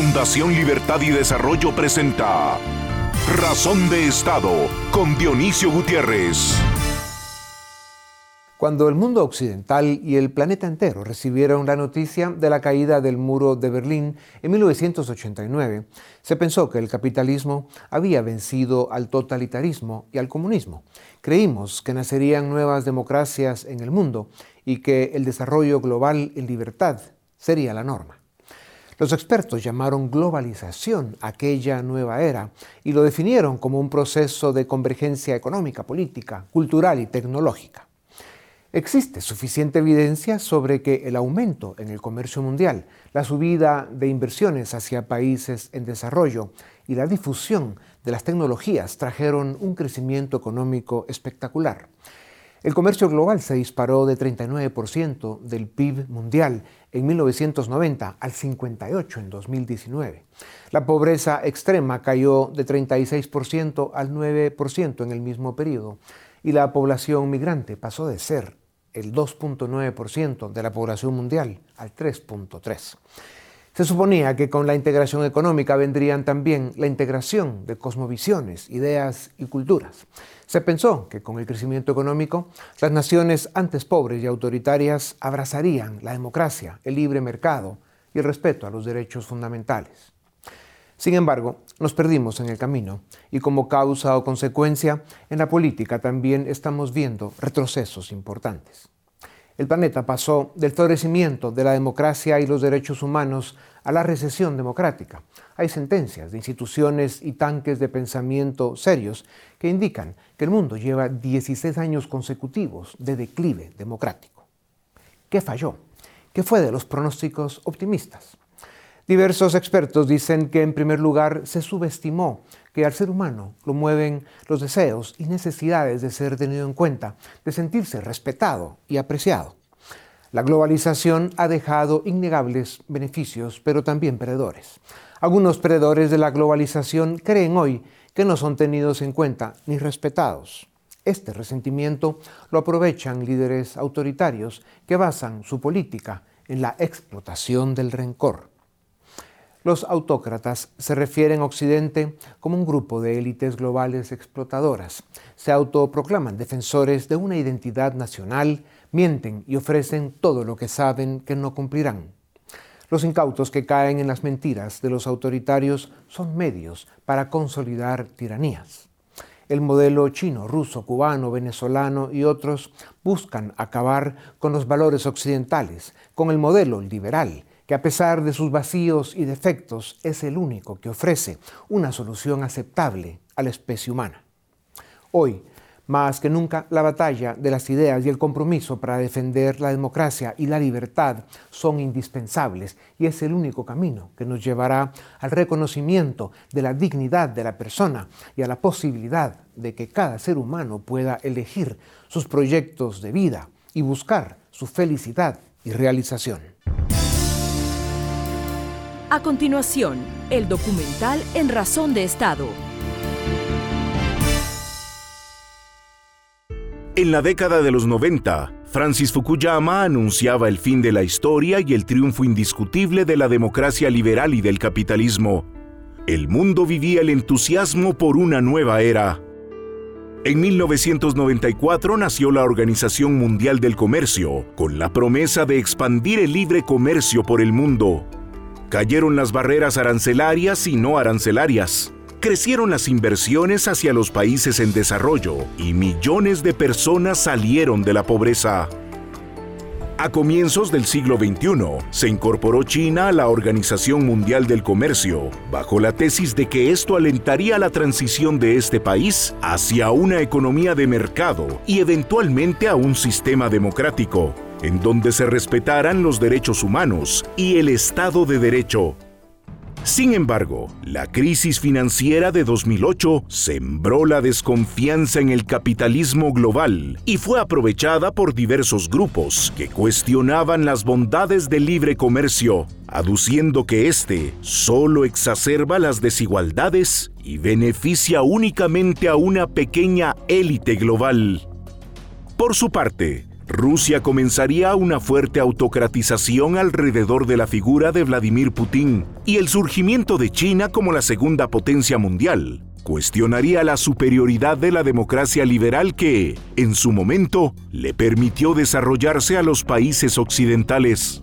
Fundación Libertad y Desarrollo presenta Razón de Estado con Dionisio Gutiérrez. Cuando el mundo occidental y el planeta entero recibieron la noticia de la caída del muro de Berlín en 1989, se pensó que el capitalismo había vencido al totalitarismo y al comunismo. Creímos que nacerían nuevas democracias en el mundo y que el desarrollo global en libertad sería la norma. Los expertos llamaron globalización aquella nueva era y lo definieron como un proceso de convergencia económica, política, cultural y tecnológica. Existe suficiente evidencia sobre que el aumento en el comercio mundial, la subida de inversiones hacia países en desarrollo y la difusión de las tecnologías trajeron un crecimiento económico espectacular. El comercio global se disparó de 39% del PIB mundial en 1990 al 58% en 2019. La pobreza extrema cayó de 36% al 9% en el mismo periodo y la población migrante pasó de ser el 2.9% de la población mundial al 3.3%. Se suponía que con la integración económica vendrían también la integración de cosmovisiones, ideas y culturas. Se pensó que con el crecimiento económico, las naciones antes pobres y autoritarias abrazarían la democracia, el libre mercado y el respeto a los derechos fundamentales. Sin embargo, nos perdimos en el camino y como causa o consecuencia, en la política también estamos viendo retrocesos importantes. El planeta pasó del florecimiento de la democracia y los derechos humanos a la recesión democrática. Hay sentencias de instituciones y tanques de pensamiento serios que indican que el mundo lleva 16 años consecutivos de declive democrático. ¿Qué falló? ¿Qué fue de los pronósticos optimistas? Diversos expertos dicen que en primer lugar se subestimó que al ser humano lo mueven los deseos y necesidades de ser tenido en cuenta, de sentirse respetado y apreciado. La globalización ha dejado innegables beneficios, pero también perdedores. Algunos perdedores de la globalización creen hoy que no son tenidos en cuenta ni respetados. Este resentimiento lo aprovechan líderes autoritarios que basan su política en la explotación del rencor. Los autócratas se refieren a Occidente como un grupo de élites globales explotadoras. Se autoproclaman defensores de una identidad nacional, mienten y ofrecen todo lo que saben que no cumplirán. Los incautos que caen en las mentiras de los autoritarios son medios para consolidar tiranías. El modelo chino, ruso, cubano, venezolano y otros buscan acabar con los valores occidentales, con el modelo liberal, que a pesar de sus vacíos y defectos es el único que ofrece una solución aceptable a la especie humana. Hoy, más que nunca, la batalla de las ideas y el compromiso para defender la democracia y la libertad son indispensables y es el único camino que nos llevará al reconocimiento de la dignidad de la persona y a la posibilidad de que cada ser humano pueda elegir sus proyectos de vida y buscar su felicidad y realización. A continuación, el documental En Razón de Estado. En la década de los 90, Francis Fukuyama anunciaba el fin de la historia y el triunfo indiscutible de la democracia liberal y del capitalismo. El mundo vivía el entusiasmo por una nueva era. En 1994 nació la Organización Mundial del Comercio, con la promesa de expandir el libre comercio por el mundo. Cayeron las barreras arancelarias y no arancelarias. Crecieron las inversiones hacia los países en desarrollo y millones de personas salieron de la pobreza. A comienzos del siglo XXI, se incorporó China a la Organización Mundial del Comercio, bajo la tesis de que esto alentaría la transición de este país hacia una economía de mercado y eventualmente a un sistema democrático en donde se respetaran los derechos humanos y el Estado de Derecho. Sin embargo, la crisis financiera de 2008 sembró la desconfianza en el capitalismo global y fue aprovechada por diversos grupos que cuestionaban las bondades del libre comercio, aduciendo que éste solo exacerba las desigualdades y beneficia únicamente a una pequeña élite global. Por su parte, Rusia comenzaría una fuerte autocratización alrededor de la figura de Vladimir Putin y el surgimiento de China como la segunda potencia mundial cuestionaría la superioridad de la democracia liberal que, en su momento, le permitió desarrollarse a los países occidentales.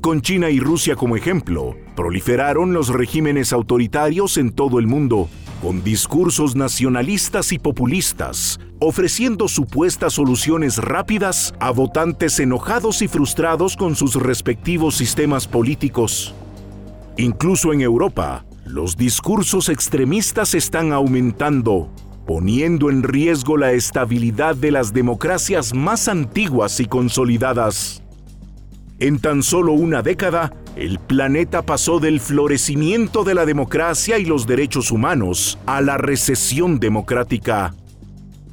Con China y Rusia como ejemplo, proliferaron los regímenes autoritarios en todo el mundo, con discursos nacionalistas y populistas, ofreciendo supuestas soluciones rápidas a votantes enojados y frustrados con sus respectivos sistemas políticos. Incluso en Europa, los discursos extremistas están aumentando, poniendo en riesgo la estabilidad de las democracias más antiguas y consolidadas. En tan solo una década, el planeta pasó del florecimiento de la democracia y los derechos humanos a la recesión democrática.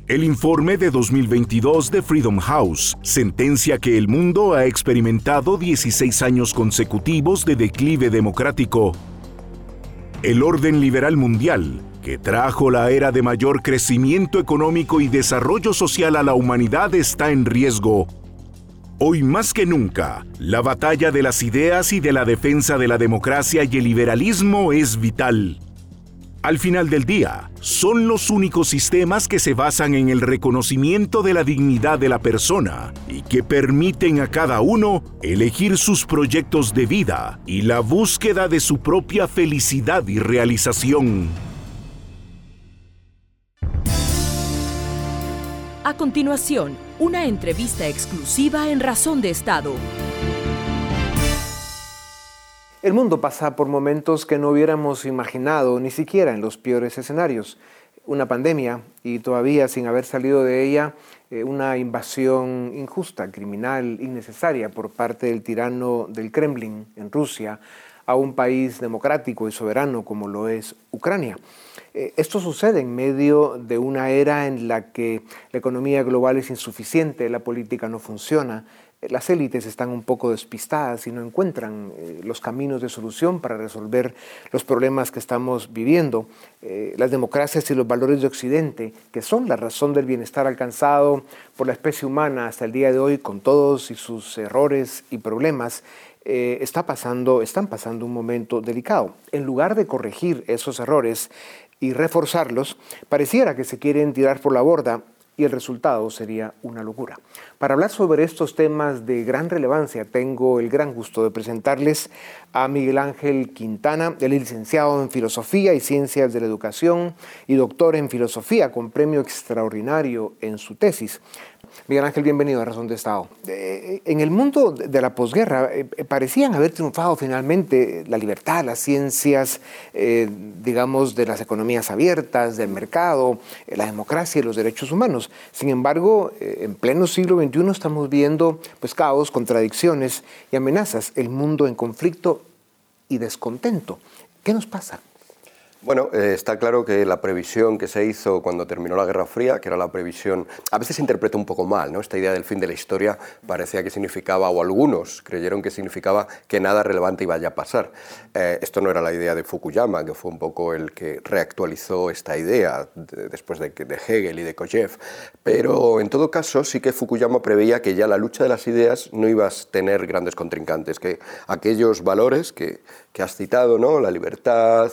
El informe de 2022 de Freedom House sentencia que el mundo ha experimentado 16 años consecutivos de declive democrático, el orden liberal mundial, que trajo la era de mayor crecimiento económico y desarrollo social a la humanidad, está en riesgo. Hoy más que nunca, la batalla de las ideas y de la defensa de la democracia y el liberalismo es vital. Al final del día, son los únicos sistemas que se basan en el reconocimiento de la dignidad de la persona y que permiten a cada uno elegir sus proyectos de vida y la búsqueda de su propia felicidad y realización. A continuación, una entrevista exclusiva en Razón de Estado. El mundo pasa por momentos que no hubiéramos imaginado ni siquiera en los peores escenarios. Una pandemia y todavía sin haber salido de ella eh, una invasión injusta, criminal, innecesaria por parte del tirano del Kremlin en Rusia a un país democrático y soberano como lo es Ucrania. Eh, esto sucede en medio de una era en la que la economía global es insuficiente, la política no funciona, las élites están un poco despistadas y no encuentran eh, los caminos de solución para resolver los problemas que estamos viviendo. Eh, las democracias y los valores de Occidente, que son la razón del bienestar alcanzado por la especie humana hasta el día de hoy, con todos sus errores y problemas, eh, está pasando, están pasando un momento delicado. En lugar de corregir esos errores y reforzarlos, pareciera que se quieren tirar por la borda y el resultado sería una locura. Para hablar sobre estos temas de gran relevancia, tengo el gran gusto de presentarles a Miguel Ángel Quintana, él es licenciado en Filosofía y Ciencias de la Educación y doctor en Filosofía con premio extraordinario en su tesis. Miguel Ángel, bienvenido a Razón de Estado. Eh, en el mundo de la posguerra eh, eh, parecían haber triunfado finalmente la libertad, las ciencias, digamos, de las economías abiertas, del mercado, la democracia y los derechos humanos. Sin embargo, en pleno siglo XXI estamos viendo pues, caos, contradicciones y amenazas, el mundo en conflicto y descontento. ¿Qué nos pasa? Bueno, eh, está claro que la previsión que se hizo cuando terminó la Guerra Fría, que era la previsión, a veces se interpreta un poco mal, ¿no? Esta idea del fin de la historia parecía que significaba, o algunos creyeron que significaba que nada relevante iba a pasar. Eh, esto no era la idea de Fukuyama, que fue un poco el que reactualizó esta idea después de, Hegel y de Kojev. Pero en todo caso, sí que Fukuyama preveía que ya la lucha de las ideas no iba a tener grandes contrincantes, que aquellos valores que, que has citado, ¿no? la libertad,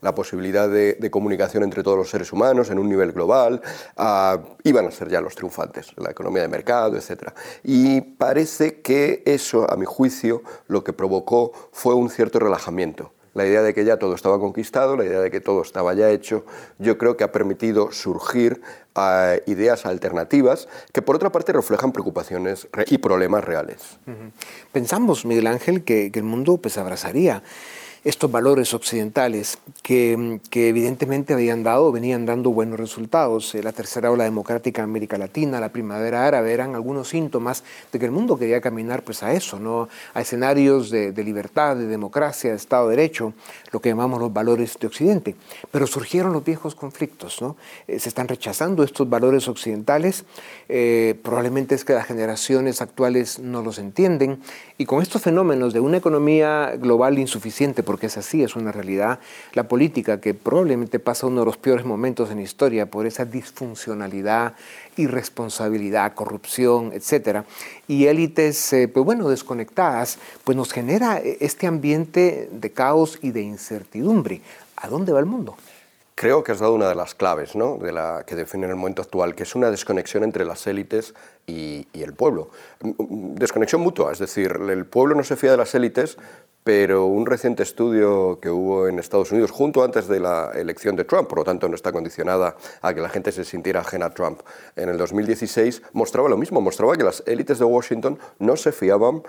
la posibilidad de, comunicación entre todos los seres humanos en un nivel global, ah, iban a ser ya los triunfantes, la economía de mercado, etc. Y parece que eso, a mi juicio, lo que provocó fue un cierto relajamiento la idea de que ya todo estaba conquistado, la idea de que todo estaba ya hecho, yo creo que ha permitido surgir uh, ideas alternativas que por otra parte reflejan preocupaciones y problemas reales. Pensamos, Miguel Ángel, que, que el mundo pues abrazaría estos valores occidentales que, que, evidentemente habían dado, venían dando buenos resultados. Eh, la tercera ola democrática en América Latina, la primavera árabe, eran algunos síntomas de que el mundo quería caminar pues, a eso, a escenarios de, libertad, de democracia, de Estado de Derecho, lo que llamamos los valores de Occidente. Pero surgieron los viejos conflictos, ¿no? Eh, se están rechazando estos valores occidentales, eh, probablemente es que las generaciones actuales no los entienden, y con estos fenómenos de una economía global insuficiente, porque es así, es una realidad, la política que probablemente pasa uno de los peores momentos en historia por esa disfuncionalidad, irresponsabilidad, corrupción, etcétera, y élites, eh, pues bueno, desconectadas, pues nos genera este ambiente de caos y de incertidumbre. ¿A dónde va el mundo? Creo que has dado una de las claves ¿no? de la, que define el momento actual, que es una desconexión entre las élites y, el pueblo. Desconexión mutua, es decir, el pueblo no se fía de las élites, pero un reciente estudio que hubo en Estados Unidos, junto antes de la elección de Trump, por lo tanto no está condicionada a que la gente se sintiera ajena a Trump, en el 2016 mostraba lo mismo, mostraba que las élites de Washington no se fiaban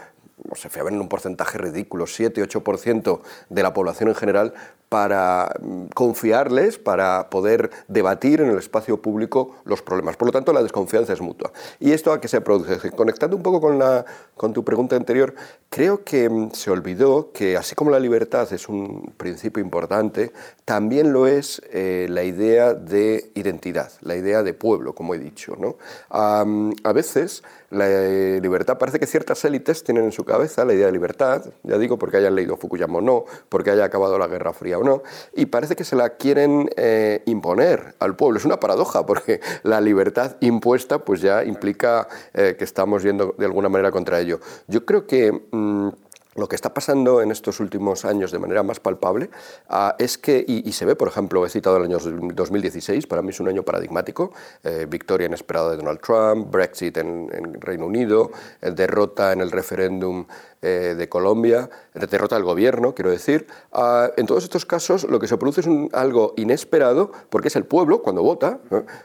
se fiaban en un porcentaje ridículo, 7-8% de la población en general, para mm, confiarles, para poder debatir en el espacio público los problemas. Por lo tanto, la desconfianza es mutua. ¿Y esto a qué se produce? Conectando un poco con, la, con tu pregunta anterior, creo que mm, se olvidó que así como la libertad es un principio importante, también lo es eh, la idea de identidad, la idea de pueblo, como he dicho. ¿no? a veces la eh, libertad parece que ciertas élites tienen en su cabeza la idea de libertad, ya digo porque hayan leído Fukuyama o no, porque haya acabado la Guerra Fría o no, y parece que se la quieren eh, imponer al pueblo. Es una paradoja porque la libertad impuesta pues ya implica eh, que estamos yendo de alguna manera contra ello. Yo creo que... Mm, lo que está pasando en estos últimos años de manera más palpable ah, es que, y, se ve, por ejemplo, he citado el año 2016, para mí es un año paradigmático, eh, victoria inesperada de Donald Trump, Brexit en, en Reino Unido, derrota en el referéndum eh, de Colombia, derrota del gobierno, quiero decir. Ah, en todos estos casos lo que se produce es algo inesperado porque es el pueblo, cuando vota,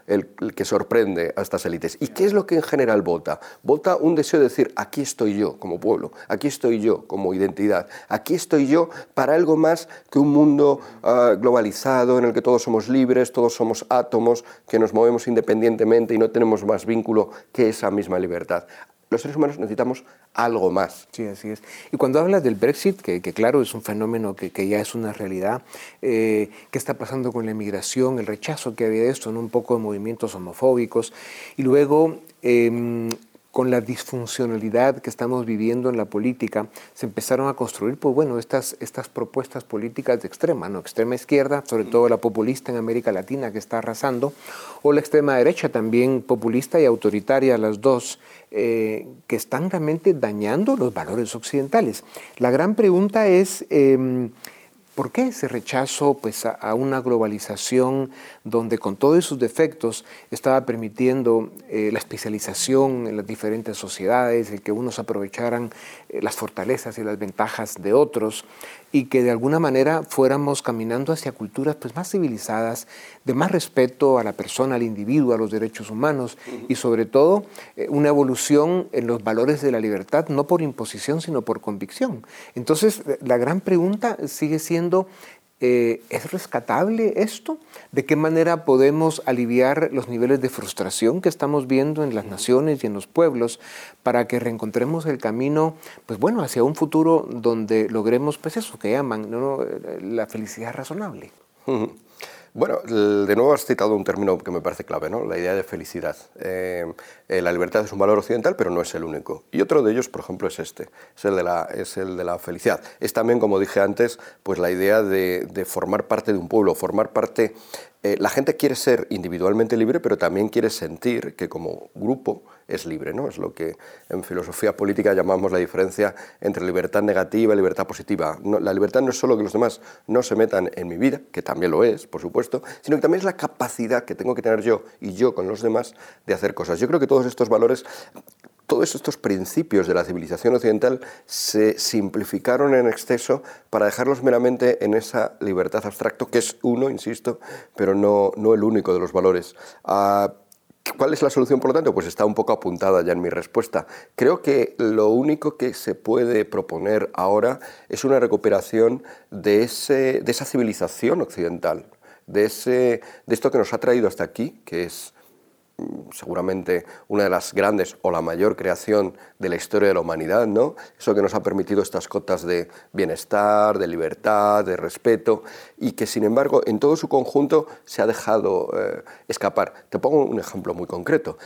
el, que sorprende a estas élites. ¿Y qué es lo que en general vota? Vota un deseo de decir, aquí estoy yo como pueblo, aquí estoy yo como identidad, aquí estoy yo para algo más que un mundo ah, globalizado en el que todos somos libres, todos somos átomos, que nos movemos independientemente y no tenemos más vínculo que esa misma libertad los seres humanos necesitamos algo más. Sí, así es. Y cuando hablas del Brexit, que, claro es un fenómeno que, ya es una realidad, eh, ¿qué está pasando con la inmigración, el rechazo que había de esto, en un poco de movimientos homofóbicos? Y luego em, con la disfuncionalidad que estamos viviendo en la política, se empezaron a construir, pues bueno, estas, estas propuestas políticas de extrema, ¿no? Extrema izquierda, sobre todo la populista en América Latina que está arrasando, o la extrema derecha también populista y autoritaria, las dos, eh, que están realmente dañando los valores occidentales. La gran pregunta es... Em, ¿Por qué ese rechazo pues, a, una globalización donde con todos sus defectos estaba permitiendo eh, la especialización en las diferentes sociedades, el que unos aprovecharan eh, las fortalezas y las ventajas de otros, y que de alguna manera fuéramos caminando hacia culturas pues, más civilizadas, de más respeto a la persona, al individuo, a los derechos humanos y sobre todo eh, una evolución en los valores de la libertad, no por imposición, sino por convicción. Entonces, la gran pregunta sigue siendo, eh, ¿es rescatable esto? ¿De qué manera podemos aliviar los niveles de frustración que estamos viendo en las naciones y en los pueblos para que reencontremos el camino, pues bueno, hacia un futuro donde logremos, pues eso que llaman la felicidad razonable? Bueno, de nuevo has citado un término que me parece clave, ¿no? la idea de felicidad. Eh, eh, la libertad es un valor occidental, pero no es el único. Y otro de ellos, por ejemplo, es este, es el de la, es el de la felicidad. Es también, como dije antes, pues la idea de, de formar parte de un pueblo, formar parte eh, la gente quiere ser individualmente libre, pero también quiere sentir que como grupo es libre. ¿no? Es lo que en filosofía política llamamos la diferencia entre libertad negativa y libertad positiva. la libertad no es solo que los demás no se metan en mi vida, que también lo es, por supuesto, sino que también es la capacidad que tengo que tener yo y yo con los demás de hacer cosas. Yo creo que todos estos valores todos estos principios de la civilización occidental se simplificaron en exceso para dejarlos meramente en esa libertad abstracto, que es uno, insisto, pero no, no el único de los valores. Ah, ¿Cuál es la solución, por lo tanto? Pues está un poco apuntada ya en mi respuesta. Creo que lo único que se puede proponer ahora es una recuperación de, ese, de esa civilización occidental, de, ese, de esto que nos ha traído hasta aquí, que es seguramente una de las grandes o la mayor creación de la historia de la humanidad, ¿no? Eso que nos ha permitido estas cotas de bienestar, de libertad, de respeto, y que sin embargo en todo su conjunto se ha dejado eh, escapar. Te pongo un ejemplo muy concreto.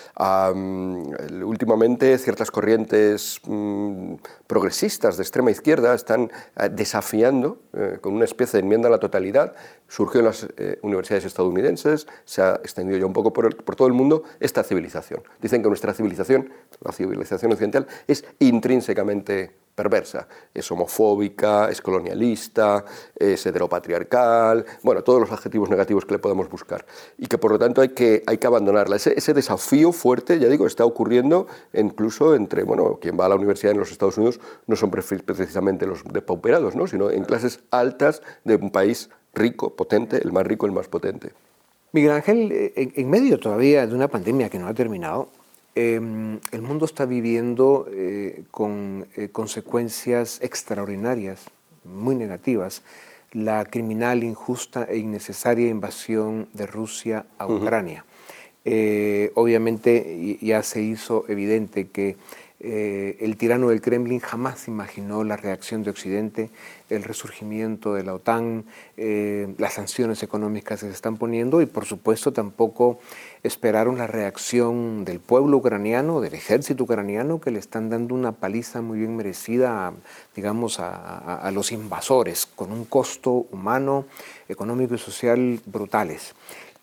últimamente ciertas corrientes mm, progresistas de extrema izquierda están eh, desafiando eh, con una especie de enmienda a la totalidad, surgió en las universidades estadounidenses, se ha extendido ya un poco por todo el mundo, esta civilización. Dicen que nuestra civilización, la civilización occidental, es intrínsecamente perversa. Es homofóbica, es colonialista, es heteropatriarcal, bueno, todos los adjetivos negativos que le podemos buscar. Y que por lo tanto hay que, hay que abandonarla. Ese, desafío fuerte, ya digo, está ocurriendo incluso entre, bueno, quien va a la universidad en los Estados Unidos no son precisamente los depauperados, ¿no? sino en clases altas de un país rico, potente, el más rico, el más potente. Miguel Ángel, en medio todavía de una pandemia que no ha terminado, Em, el mundo está viviendo eh, con eh, consecuencias extraordinarias, muy negativas, la criminal, injusta e innecesaria invasión de Rusia a Ucrania. Eh, obviamente ya se hizo evidente que el tirano del Kremlin jamás imaginó la reacción de Occidente, el resurgimiento de la OTAN, las sanciones económicas que se están poniendo y por supuesto tampoco esperaron la reacción del pueblo ucraniano, del ejército ucraniano, que le están dando una paliza muy bien merecida, digamos, a, los invasores, con un costo humano, económico y social brutales.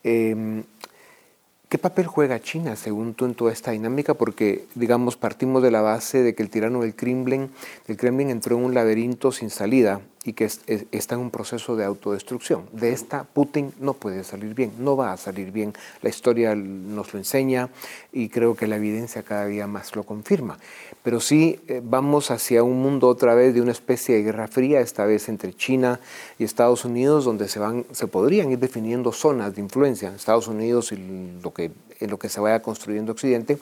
Em, ¿Qué papel juega China, según tú, en toda esta dinámica? Porque, digamos, partimos de la base de que el tirano del Kremlin, del Kremlin entró en un laberinto sin salida y que está en un proceso de autodestrucción. De esta Putin no puede salir bien, no va a salir bien. La historia nos lo enseña y creo que la evidencia cada día más lo confirma. Pero sí eh, vamos hacia un mundo otra vez de una especie de guerra fría, esta vez entre China y Estados Unidos, donde se, van, se podrían ir definiendo zonas de influencia. Estados Unidos y lo que, en lo que se vaya construyendo Occidente,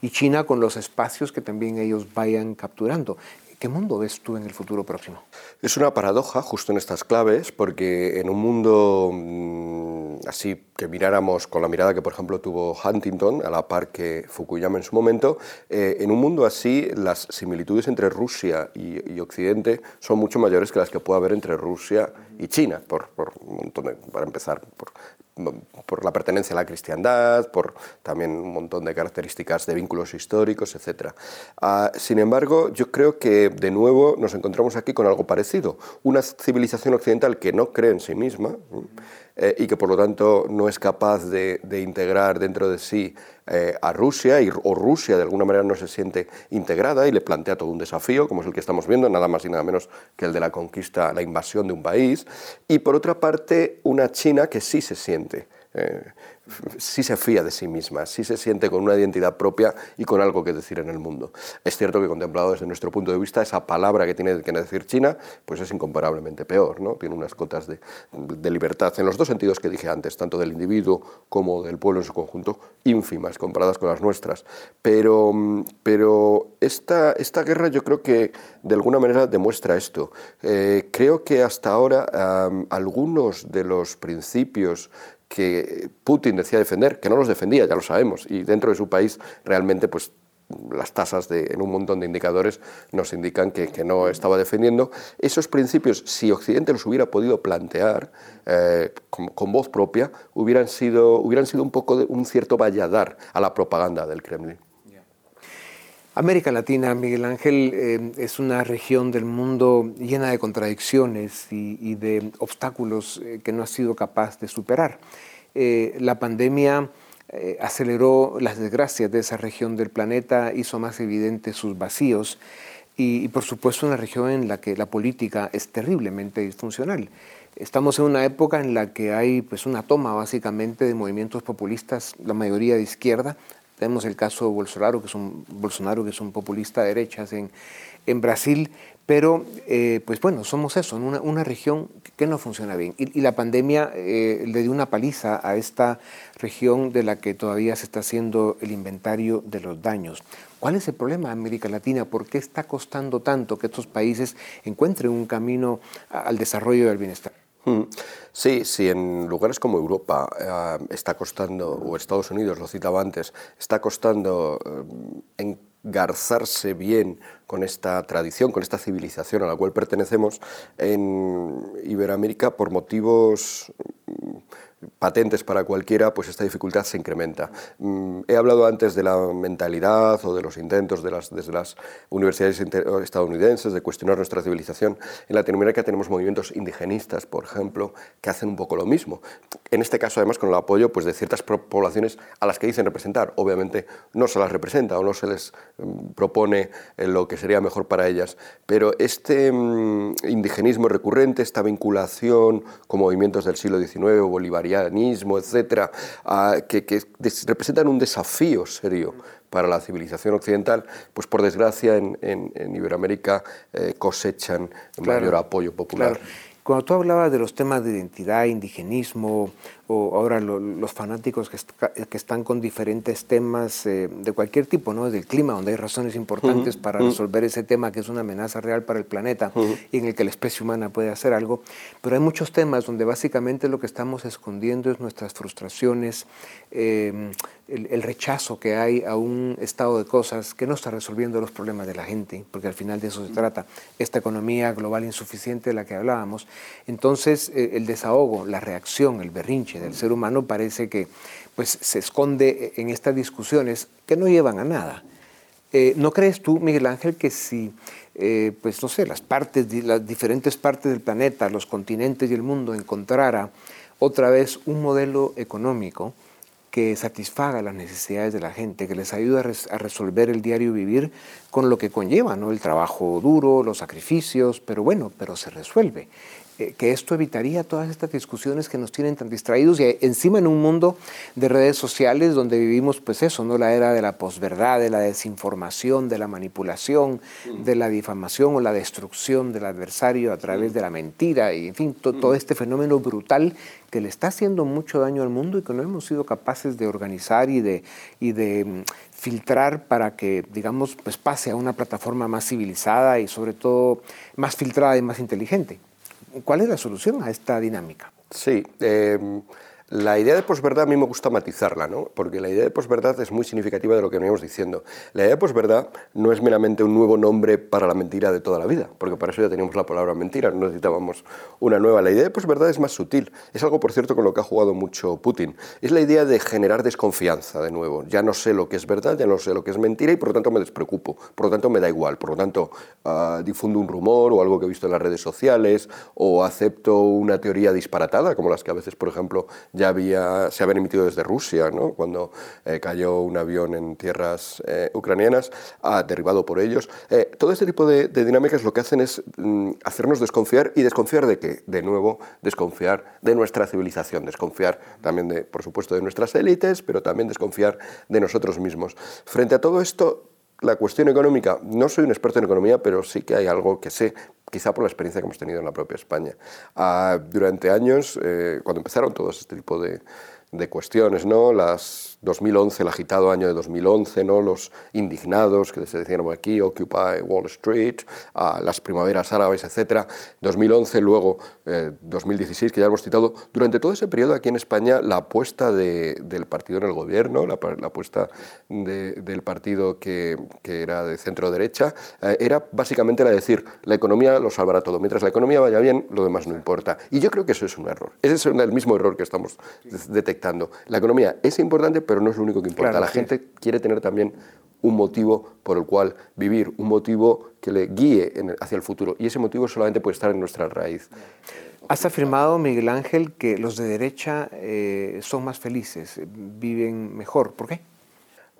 y China con los espacios que también ellos vayan capturando. ¿Qué mundo ves tú en el futuro próximo? Es una paradoja justo en estas claves, porque en un mundo mm, así que miráramos con la mirada que, por ejemplo, tuvo Huntington, a la par que Fukuyama en su momento, eh, en un mundo así las similitudes entre Rusia y, Occidente son mucho mayores que las que puede haber entre Rusia y China, por, por un montón para empezar, por la pertenencia a la cristiandad, por también un montón de características de vínculos históricos, etc. Ah, sin embargo, yo creo que de nuevo nos encontramos aquí con algo parecido. Una civilización occidental que no cree en sí misma, eh, y que por lo tanto no es capaz de, integrar dentro de sí eh, a Rusia y, o Rusia de alguna manera no se siente integrada y le plantea todo un desafío, como es el que estamos viendo, nada más y nada menos que el de la conquista, la invasión de un país, y por otra parte una China que sí se siente. Eh, sí se fía de sí misma, sí se siente con una identidad propia y con algo que decir en el mundo. Es cierto que contemplado desde nuestro punto de vista, esa palabra que tiene que decir China, pues es incomparablemente peor, ¿no? Tiene unas cotas de, libertad en los dos sentidos que dije antes, tanto del individuo como del pueblo en su conjunto, ínfimas comparadas con las nuestras. Pero, pero esta, esta guerra yo creo que de alguna manera demuestra esto. Eh, creo que hasta ahora algunos de los principios que Putin decía defender, que no los defendía, ya lo sabemos, y dentro de su país realmente pues las tasas de, en un montón de indicadores nos indican que, que, no estaba defendiendo. Esos principios, si Occidente los hubiera podido plantear eh, con, voz propia, hubieran sido, hubieran sido un poco de, un cierto valladar a la propaganda del Kremlin. América Latina, Miguel Ángel, eh, es una región del mundo llena de contradicciones y, de obstáculos eh, que no ha sido capaz de superar. Eh, la pandemia aceleró las desgracias de esa región del planeta, hizo más evidentes sus vacíos y, por supuesto una región en la que la política es terriblemente disfuncional. Estamos en una época en la que hay pues, una toma básicamente de movimientos populistas, la mayoría de izquierda, tenemos el caso de Bolsonaro, que es un, Bolsonaro, que es un populista de derechas en, en Brasil, pero eh, pues bueno, somos eso, una, una región que no funciona bien. Y, la pandemia eh, le dio una paliza a esta región de la que todavía se está haciendo el inventario de los daños. ¿Cuál es el problema de América Latina? ¿Por qué está costando tanto que estos países encuentren un camino al desarrollo al bienestar? Mm. Sí, sí, en lugares como Europa eh, está costando, o Estados Unidos, lo citaba antes, está costando eh, engarzarse bien con esta tradición, con esta civilización a la cual pertenecemos, en Iberoamérica por motivos patentes para cualquiera, pues esta dificultad se incrementa. Mm, he hablado antes de la mentalidad o de los intentos de las, desde las universidades estadounidenses de cuestionar nuestra civilización. En Latinoamérica tenemos movimientos indigenistas, por ejemplo, que hacen un poco lo mismo. En este caso, además, con el apoyo pues, de ciertas poblaciones a las que dicen representar. Obviamente no se las representa o no se les mm, propone eh, lo que sería mejor para ellas, pero este mm, indigenismo recurrente, esta vinculación con movimientos del siglo XIX o bolivariano, etcétera, que, representan un desafío serio para la civilización occidental, pues por desgracia en, Iberoamérica eh, cosechan mayor apoyo popular. Cuando tú hablabas de los temas de identidad, indigenismo, o ahora los fanáticos que, que, están con diferentes temas eh, de cualquier tipo, ¿no? del clima, donde hay razones importantes para resolver ese tema que es una amenaza real para el planeta y en el que la especie humana puede hacer algo. Pero hay muchos temas donde básicamente lo que estamos escondiendo es nuestras frustraciones, em, el, el, rechazo que hay a un estado de cosas que no está resolviendo los problemas de la gente, porque al final de eso se trata, esta economía global insuficiente de la que hablábamos. Entonces, eh, el desahogo, la reacción, el berrinche, del ser humano parece que pues, se esconde en estas discusiones que no llevan a nada. Eh, ¿No crees tú, Miguel Ángel, que si, eh, pues no sé, las partes, las diferentes partes del planeta, los continentes y el mundo encontrara otra vez un modelo económico que satisfaga las necesidades de la gente, que les ayude a, resolver el diario vivir con lo que conlleva, ¿no? El trabajo duro, los sacrificios, pero bueno, pero se resuelve. Eh, que esto evitaría todas estas discusiones que nos tienen tan distraídos y encima en un mundo de redes sociales donde vivimos pues eso, ¿no? la era de la posverdad, de la desinformación, de la manipulación, de la difamación o la destrucción del adversario a través de la mentira y en fin, todo este fenómeno brutal que le está haciendo mucho daño al mundo y que no hemos sido capaces de organizar y de, y de mm, filtrar para que, digamos, pues pase a una plataforma más civilizada y sobre todo más filtrada y más inteligente. ¿Cuál es la solución a esta dinámica? Sí, eh, la idea de posverdad a mí me gusta matizarla, ¿no? porque la idea de posverdad es muy significativa de lo que veníamos diciendo. La idea de posverdad no es meramente un nuevo nombre para la mentira de toda la vida, porque para eso ya teníamos la palabra mentira, no necesitábamos una nueva. La idea de posverdad es más sutil, es algo, por cierto, con lo que ha jugado mucho Putin. Es la idea de generar desconfianza de nuevo. Ya no sé lo que es verdad, ya no sé lo que es mentira y por lo tanto me despreocupo, por lo tanto me da igual, por lo tanto uh, difundo un rumor o algo que he visto en las redes sociales o acepto una teoría disparatada, como las que a veces, por ejemplo, ya había, se habían emitido desde Rusia, ¿no? cuando eh, cayó un avión en tierras eh, ucranianas, derribado por ellos. Eh, todo este tipo de, dinámicas lo que hacen es mm, hacernos desconfiar y desconfiar de qué? De nuevo, desconfiar de nuestra civilización, desconfiar también, de, por supuesto, de nuestras élites, pero también desconfiar de nosotros mismos. Frente a todo esto, la cuestión económica, no soy un experto en economía, pero sí que hay algo que sé, quizá por la experiencia que hemos tenido en la propia España. Ah, durante años, eh, cuando empezaron todos este tipo de, de cuestiones, ¿no? Las 2011, el agitado año de 2011, ¿no? los indignados que se decían aquí, Occupy Wall Street, las primaveras árabes, etc. 2011, luego 2016, eh, que ya hemos citado. Durante todo ese periodo aquí en España, la apuesta del partido en el gobierno, la, apuesta del partido que, que, era de centro-derecha, eh, era básicamente la de decir, la economía lo salvará todo. Mientras la economía vaya bien, lo demás no importa. Y yo creo que eso es un error. Ese es el mismo error que estamos detectando. La economía es importante, pero pero no es lo único que importa. la gente quiere tener también un motivo por el cual vivir, un motivo que le guíe hacia el futuro. Y ese motivo solamente puede estar en nuestra raíz. Has afirmado, Miguel Ángel, que los de derecha eh, son más felices, viven mejor. ¿Por qué?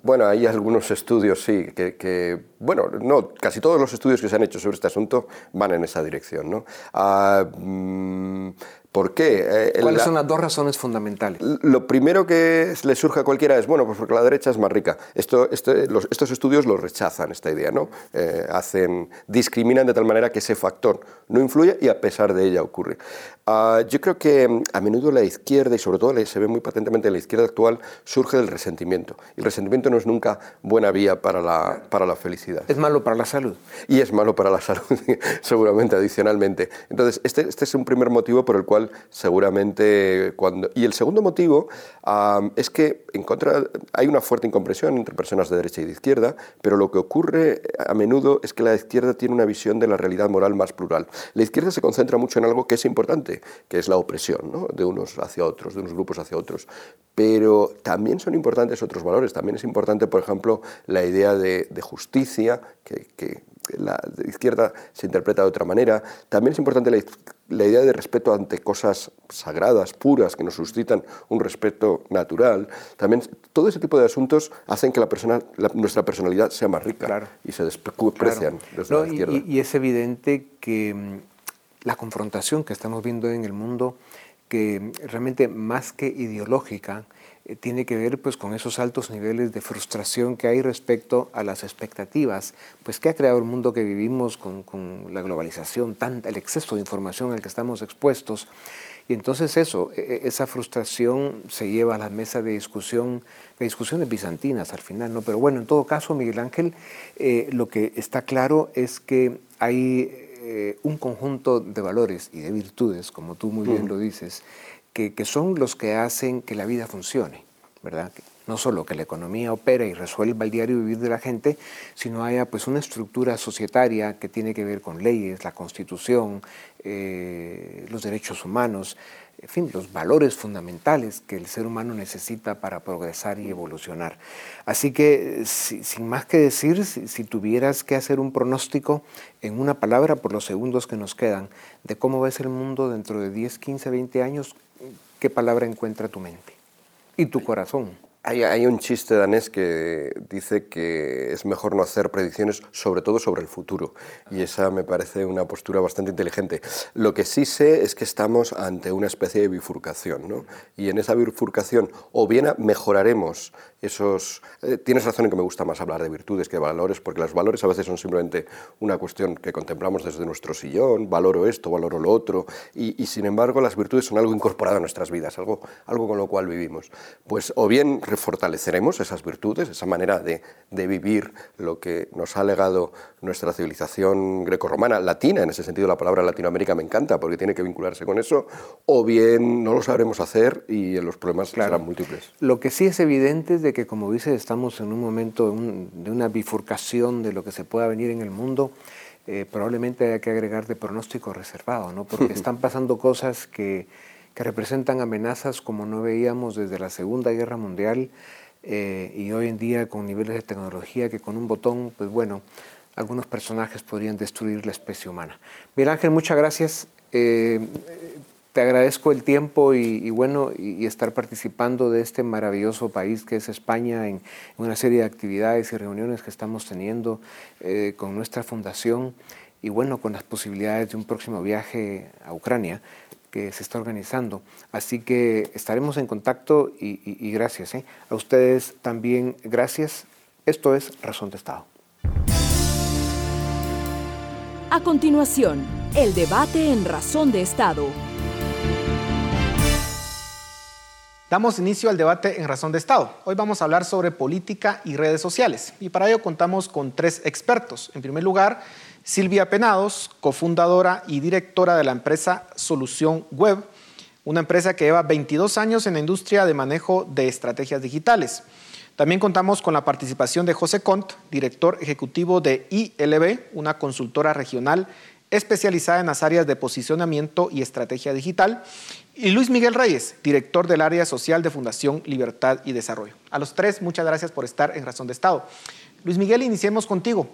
Bueno, hay algunos estudios, sí, que, bueno, no, casi todos los estudios que se han hecho sobre este asunto van en esa dirección, ¿no? Ah, mm, ¿Por qué? Eh, ¿Cuáles son las dos razones fundamentales? Lo primero que le surge a cualquiera es, bueno, pues porque la derecha es más rica. Esto, este, estos estudios lo rechazan, esta idea, ¿no? Eh, hacen, discriminan de tal manera que ese factor no influye y a pesar de ella ocurre. Ah, yo creo que mm, a menudo la izquierda, y sobre todo se ve muy patentemente en la izquierda actual, surge del resentimiento. Y el resentimiento no es nunca buena vía para la, para la felicidad. Es malo para la salud. Y es malo para la salud, seguramente, adicionalmente. Entonces, este, este es un primer motivo por el cual seguramente cuando... Y el segundo motivo es que en contra, hay una fuerte incompresión entre personas de derecha y de izquierda, pero lo que ocurre a menudo es que la izquierda tiene una visión de la realidad moral más plural. La izquierda se concentra mucho en algo que es importante, que es la opresión ¿no? de unos hacia otros, de unos grupos hacia otros. Pero también son importantes otros valores. También es importante, por ejemplo, la idea de, justicia, que la izquierda se interpreta de otra manera. También es importante la, idea de respeto ante cosas sagradas, puras, que nos suscitan un respeto natural. También todo ese tipo de asuntos hacen que la persona, nuestra personalidad sea más rica y se desprecian desde la izquierda. Y, es evidente que mm, la confrontación que estamos viendo en el mundo, que realmente más que ideológica, eh, tiene que ver pues con esos altos niveles de frustración que hay respecto a las expectativas pues que ha creado el mundo que vivimos con, con la globalización, tanta, el exceso de información al que estamos expuestos. Y entonces eso, e, e, esa frustración se lleva a la mesa de discusión, de discusiones bizantinas al final, ¿no? Pero bueno, en todo caso, Miguel Ángel, eh, lo que está claro es que hay eh, un conjunto de valores y de virtudes, como tú muy bien lo dices, que, son los que hacen que la vida funcione, ¿verdad? no solo que la economía opere y resuelva el diario vivir de la gente, sino haya pues una estructura societaria que tiene que ver con leyes, la constitución, eh, los derechos humanos, en fin, los valores fundamentales que el ser humano necesita para progresar y evolucionar. Así que, sin más que decir, si, tuvieras que hacer un pronóstico en una palabra por los segundos que nos quedan de cómo va a ser el mundo dentro de 10, 15, 20 años, ¿qué palabra encuentra tu mente y tu corazón? Hay, un chiste danés que dice que es mejor no hacer predicciones, sobre todo sobre el futuro, y esa me parece una postura bastante inteligente. Lo que sí sé es que estamos ante una especie de bifurcación, ¿no? y en esa bifurcación o bien mejoraremos esos... Eh, tienes razón en que me gusta más hablar de virtudes que de valores, porque los valores a veces son simplemente una cuestión que contemplamos desde nuestro sillón, valoro esto, valoro lo otro, y, y sin embargo las virtudes son algo incorporado a nuestras vidas, algo, algo con lo cual vivimos. Pues o bien fortaleceremos esas virtudes, esa manera de, vivir lo que nos ha legado nuestra civilización grecorromana, latina, en ese sentido la palabra Latinoamérica me encanta porque tiene que vincularse con eso, o bien no lo sabremos hacer y los problemas serán múltiples. Lo que sí es evidente es de que, como dices, estamos en un momento de, una bifurcación de lo que se pueda venir en el mundo. Eh, probablemente haya que agregar de pronóstico reservado, ¿no? porque están pasando cosas que que representan amenazas como no veíamos desde la Segunda Guerra Mundial eh, y hoy en día con niveles de tecnología que con un botón, pues bueno, algunos personajes podrían destruir la especie humana. Miguel Ángel, muchas gracias. Eh, te agradezco el tiempo y, bueno, y, estar participando de este maravilloso país que es España en, una serie de actividades y reuniones que estamos teniendo eh, con nuestra fundación y bueno, con las posibilidades de un próximo viaje a Ucrania que se está organizando. Así que estaremos en contacto y, gracias. ¿eh? A ustedes también gracias. Esto es Razón de Estado. A continuación, el debate en Razón de Estado. Damos inicio al debate en Razón de Estado. Hoy vamos a hablar sobre política y redes sociales. Y para ello contamos con tres expertos. En primer lugar, Silvia Penados, cofundadora y directora de la empresa Solución Web, una empresa que lleva 22 años en la industria de manejo de estrategias digitales. También contamos con la participación de José Cont, director ejecutivo de ILB, una consultora regional especializada en las áreas de posicionamiento y estrategia digital, y Luis Miguel Reyes, director del área social de Fundación Libertad y Desarrollo. A los tres, muchas gracias por estar en Razón de Estado. Luis Miguel, iniciemos contigo.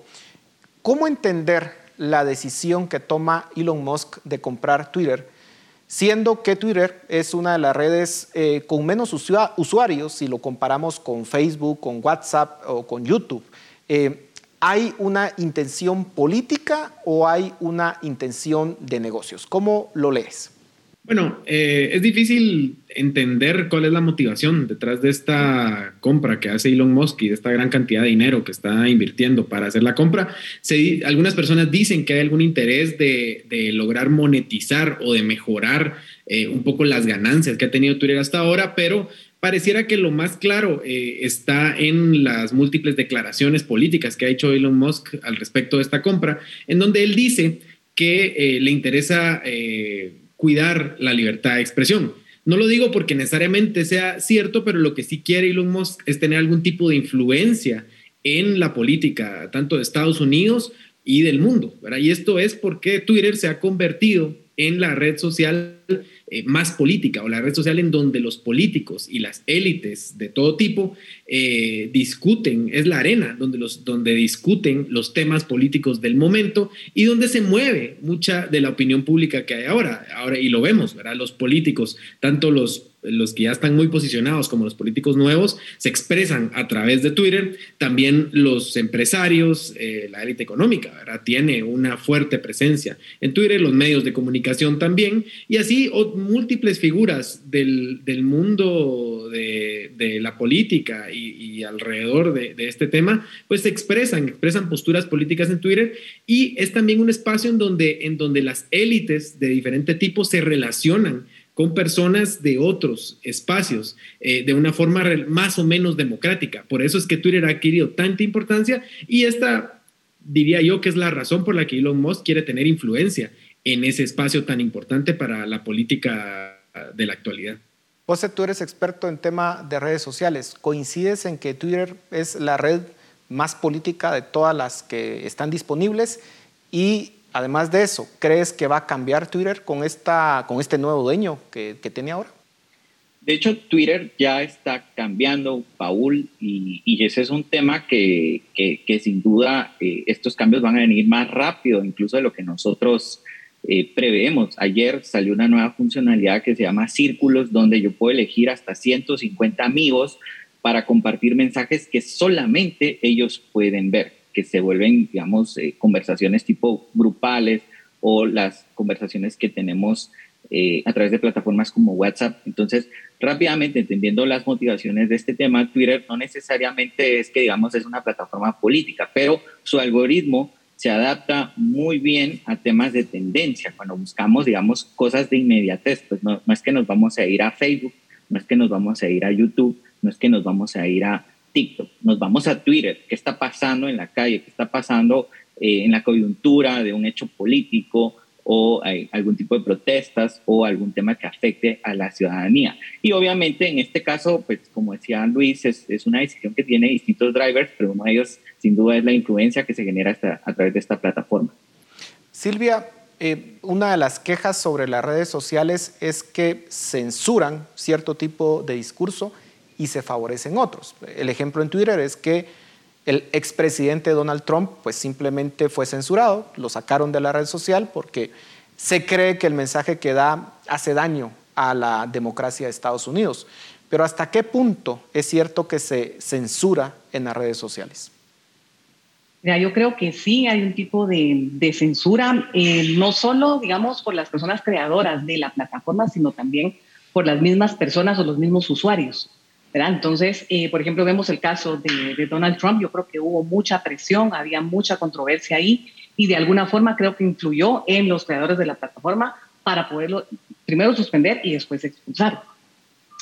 ¿Cómo entender la decisión que toma Elon Musk de comprar Twitter, siendo que Twitter es una de las redes eh, con menos usuarios si lo comparamos con Facebook, con WhatsApp o con YouTube? Eh, ¿Hay una intención política o hay una intención de negocios? ¿Cómo lo lees? Bueno, eh, es difícil entender cuál es la motivación detrás de esta compra que hace Elon Musk y de esta gran cantidad de dinero que está invirtiendo para hacer la compra. algunas personas dicen que hay algún interés de, lograr monetizar o de mejorar eh, un poco las ganancias que ha tenido Twitter hasta ahora, pero pareciera que lo más claro eh, está en las múltiples declaraciones políticas que ha hecho Elon Musk al respecto de esta compra, en donde él dice que le interesa cuidar la libertad de expresión. No lo digo porque necesariamente sea cierto, pero lo que sí quiere Elon Musk es tener algún tipo de influencia en la política, tanto de Estados Unidos y del mundo. Y esto es porque Twitter se ha convertido en la red social eh, más política o la red social en donde los políticos y las élites de todo tipo eh, discuten, es la arena donde, los, donde discuten los temas políticos del momento y donde se mueve mucha de la opinión pública que hay ahora. ahora y lo vemos, ¿verdad? Los políticos, tanto los los que ya están muy posicionados como los políticos nuevos se expresan a través de Twitter. También los empresarios, eh, la élite económica, ¿verdad? Tiene una fuerte presencia en Twitter, los medios de comunicación también, y así múltiples figuras del, mundo de, la política y, alrededor de, de, este tema, pues se expresan, expresan posturas políticas en Twitter y es también un espacio en donde, en donde las élites de diferente tipo se relacionan con personas de otros espacios eh, de una forma más o menos democrática. Por eso es que Twitter ha adquirido tanta importancia y esta diría yo que es la razón por la que Elon Musk quiere tener influencia en ese espacio tan importante para la política de la actualidad. José, tú eres experto en tema de redes sociales. ¿Coincides en que Twitter es la red más política de todas las que están disponibles? Y Además de eso, ¿crees que va a cambiar Twitter con, esta, con este nuevo dueño que, tiene ahora? De hecho, Twitter ya está cambiando, Paul, y, ese es un tema que, sin duda eh, estos cambios van a venir más rápido, incluso de lo que nosotros eh, preveemos. Ayer salió una nueva funcionalidad que se llama Círculos, donde yo puedo elegir hasta 150 amigos para compartir mensajes que solamente ellos pueden ver que se vuelven, digamos, eh, conversaciones tipo grupales o las conversaciones que tenemos eh, a través de plataformas como WhatsApp. Entonces, rápidamente, entendiendo las motivaciones de este tema, Twitter no necesariamente es que, digamos, es una plataforma política, pero su algoritmo se adapta muy bien a temas de tendencia. Cuando buscamos, digamos, cosas de inmediatez, pues no, no es que nos vamos a ir a Facebook, no es que nos vamos a ir a YouTube, no es que nos vamos a ir a TikTok, nos vamos a Twitter, qué está pasando en la calle, qué está pasando eh, en la coyuntura de un hecho político o hay algún tipo de protestas o algún tema que afecte a la ciudadanía. Y obviamente en este caso, pues como decía Luis, es, una decisión que tiene distintos drivers, pero uno de ellos sin duda es la influencia que se genera a través de esta plataforma. Silvia, eh, una de las quejas sobre las redes sociales es que censuran cierto tipo de discurso y se favorecen otros. El ejemplo en Twitter es que el expresidente Donald Trump pues simplemente fue censurado, lo sacaron de la red social porque se cree que el mensaje que da hace daño a la democracia de Estados Unidos. Pero ¿hasta qué punto es cierto que se censura en las redes sociales? yo creo que sí hay un tipo de, censura, eh, no solo, digamos, por las personas creadoras de la plataforma, sino también por las mismas personas o los mismos usuarios. Entonces, eh, por ejemplo, vemos el caso de, Donald Trump, yo creo que hubo mucha presión, había mucha controversia ahí y de alguna forma creo que influyó en los creadores de la plataforma para poderlo primero suspender y después expulsar.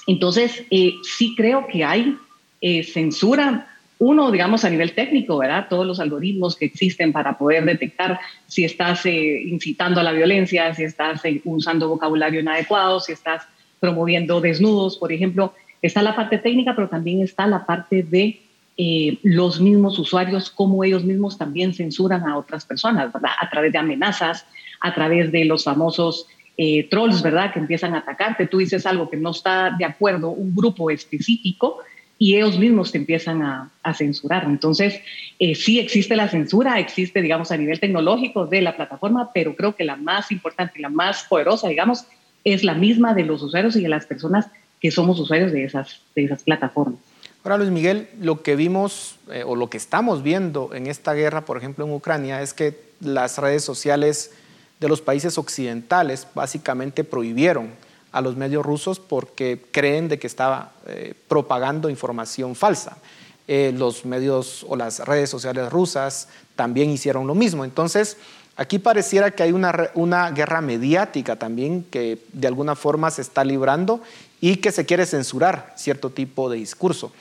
Entonces, eh, sí creo que hay eh, censura, uno, digamos, a nivel técnico, ¿verdad? Todos los algoritmos que existen para poder detectar si estás incitando a la violencia, si estás usando vocabulario inadecuado, si estás promoviendo desnudos, por ejemplo, Está la parte técnica, pero también está la parte de eh, los mismos usuarios, cómo ellos mismos también censuran a otras personas, ¿verdad? A través de amenazas, a través de los famosos eh, trolls, ¿verdad? Que empiezan a atacarte. Tú dices algo que no está de acuerdo un grupo específico y ellos mismos te empiezan a, censurar. Entonces, eh, sí existe la censura, existe, digamos, a nivel tecnológico de la plataforma, pero creo que la más importante y la más poderosa, digamos, es la misma de los usuarios y de las personas que somos usuarios de esas, de esas plataformas. Ahora, Luis Miguel, lo que vimos eh, o lo que estamos viendo en esta guerra, por ejemplo, en Ucrania, es que las redes sociales de los países occidentales básicamente prohibieron a los medios rusos porque creen de que estaba eh, propagando información falsa. Eh, los medios o las redes sociales rusas también hicieron lo mismo. Entonces, aquí pareciera que hay una, una guerra mediática también que de alguna forma se está librando y que se quiere censurar cierto tipo de discurso.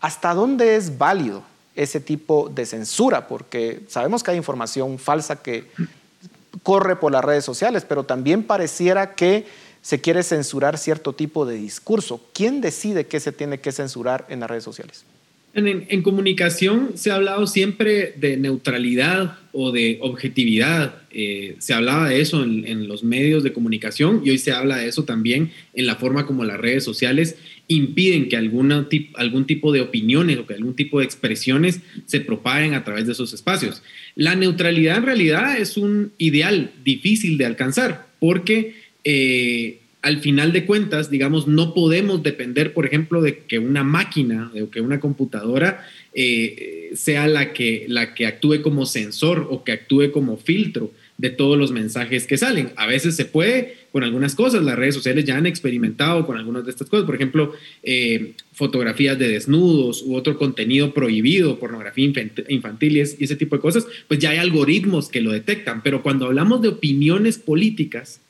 ¿Hasta dónde es válido ese tipo de censura? Porque sabemos que hay información falsa que corre por las redes sociales, pero también pareciera que se quiere censurar cierto tipo de discurso. ¿Quién decide qué se tiene que censurar en las redes sociales? En, comunicación se ha hablado siempre de neutralidad o de objetividad. Eh, se hablaba de eso en, los medios de comunicación y hoy se habla de eso también en la forma como las redes sociales impiden que alguna, algún tipo de opiniones o que algún tipo de expresiones se propaguen a través de esos espacios. La neutralidad en realidad es un ideal difícil de alcanzar porque... Eh, al final de cuentas, digamos, no podemos depender, por ejemplo, de que una máquina o que una computadora eh, sea la que, la que actúe como sensor o que actúe como filtro de todos los mensajes que salen. A veces se puede con algunas cosas, las redes sociales ya han experimentado con algunas de estas cosas, por ejemplo, eh, fotografías de desnudos u otro contenido prohibido, pornografía infantil y ese tipo de cosas, pues ya hay algoritmos que lo detectan, pero cuando hablamos de opiniones políticas,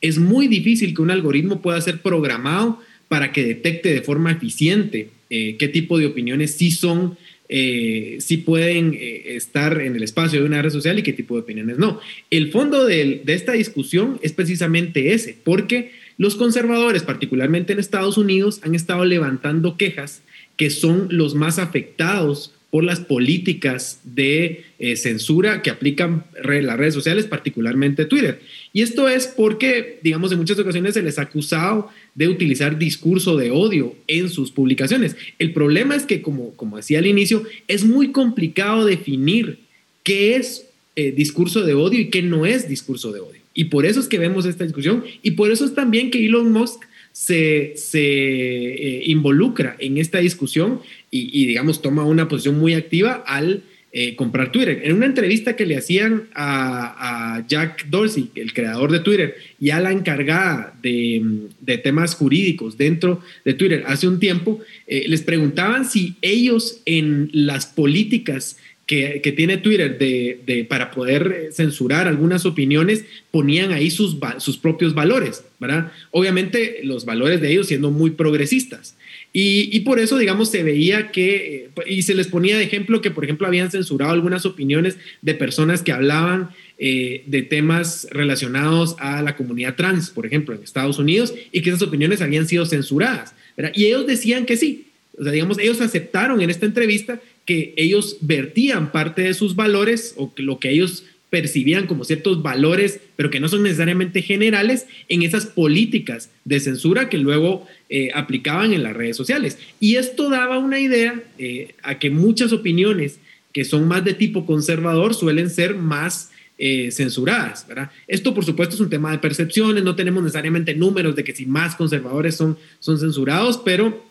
es muy difícil que un algoritmo pueda ser programado para que detecte de forma eficiente eh, qué tipo de opiniones sí son, eh, sí pueden eh, estar en el espacio de una red social y qué tipo de opiniones no. El fondo de, de esta discusión es precisamente ese, porque los conservadores, particularmente en Estados Unidos, han estado levantando quejas que son los más afectados por las políticas de eh, censura que aplican las redes sociales, particularmente Twitter. Y esto es porque, digamos, en muchas ocasiones se les ha acusado de utilizar discurso de odio en sus publicaciones. El problema es que, como, como decía al inicio, es muy complicado definir qué es eh, discurso de odio y qué no es discurso de odio. Y por eso es que vemos esta discusión y por eso es también que Elon Musk se, eh, involucra en esta discusión y, digamos, toma una posición muy activa al eh, comprar Twitter. En una entrevista que le hacían a, Jack Dorsey, el creador de Twitter, y a la encargada de, temas jurídicos dentro de Twitter hace un tiempo, eh, les preguntaban si ellos en las políticas que, tiene Twitter de, para poder censurar algunas opiniones, ponían ahí sus, sus propios valores, ¿verdad? Obviamente los valores de ellos siendo muy progresistas. Y, por eso, digamos, se veía que, eh, y se les ponía de ejemplo que, por ejemplo, habían censurado algunas opiniones de personas que hablaban eh, de temas relacionados a la comunidad trans, por ejemplo, en Estados Unidos, y que esas opiniones habían sido censuradas. Y ellos decían que sí. O sea, digamos, ellos aceptaron en esta entrevista que ellos vertían parte de sus valores o lo que ellos percibían como ciertos valores, pero que no son necesariamente generales, en esas políticas de censura que luego eh, aplicaban en las redes sociales. Y esto daba una idea eh, a que muchas opiniones que son más de tipo conservador suelen ser más eh, censuradas, ¿verdad? Esto, por supuesto, es un tema de percepciones, no tenemos necesariamente números de que si más conservadores son, son censurados, pero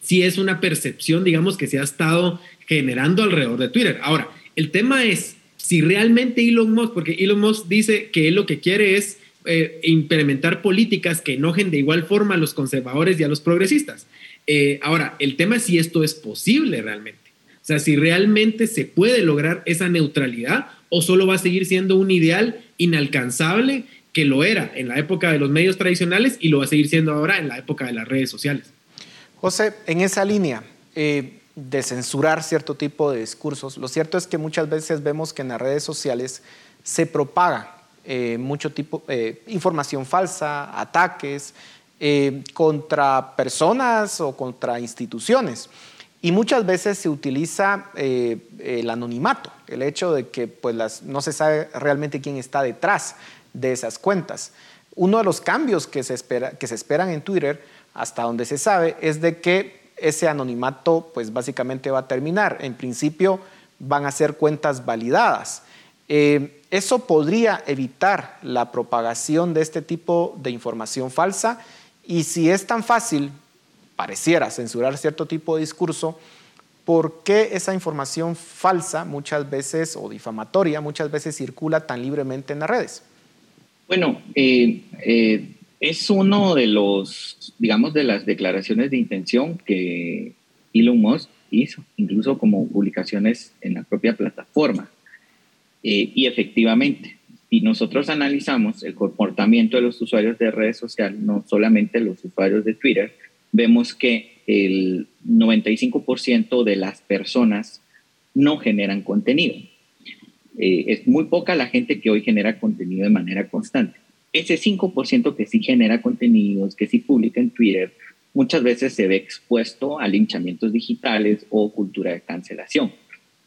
sí es una percepción, digamos, que se ha estado generando alrededor de Twitter. Ahora, el tema es si realmente Elon Musk, porque Elon Musk dice que él lo que quiere es eh, implementar políticas que enojen de igual forma a los conservadores y a los progresistas. Eh, ahora, el tema es si esto es posible realmente. O sea, si realmente se puede lograr esa neutralidad o solo va a seguir siendo un ideal inalcanzable que lo era en la época de los medios tradicionales y lo va a seguir siendo ahora en la época de las redes sociales. José, en esa línea, eh, de censurar cierto tipo de discursos. Lo cierto es que muchas veces vemos que en las redes sociales se propaga eh, mucho tipo eh, información falsa, ataques contra personas o contra instituciones. Y muchas veces se utiliza el anonimato, el hecho de que pues, no se sabe realmente quién está detrás de esas cuentas. Uno de los cambios que se, espera, que se esperan en Twitter, hasta donde se sabe, es de que ese anonimato pues básicamente va a terminar. En principio van a ser cuentas validadas. Eh, eso podría evitar la propagación de este tipo de información falsa y si es tan fácil, pareciera censurar cierto tipo de discurso, ¿por qué esa información falsa muchas veces o difamatoria muchas veces circula tan libremente en las redes? Bueno, eh, eh, es uno de los, digamos, de las declaraciones de intención que Elon Musk hizo, incluso como publicaciones en la propia plataforma. Eh, y efectivamente, si nosotros analizamos el comportamiento de los usuarios de redes sociales, no solamente los usuarios de Twitter, vemos que el 95% de las personas no generan contenido. eh, es muy poca la gente que hoy genera contenido de manera constante. Ese 5% que sí genera contenidos, que sí publica en Twitter, muchas veces se ve expuesto a linchamientos digitales o cultura de cancelación.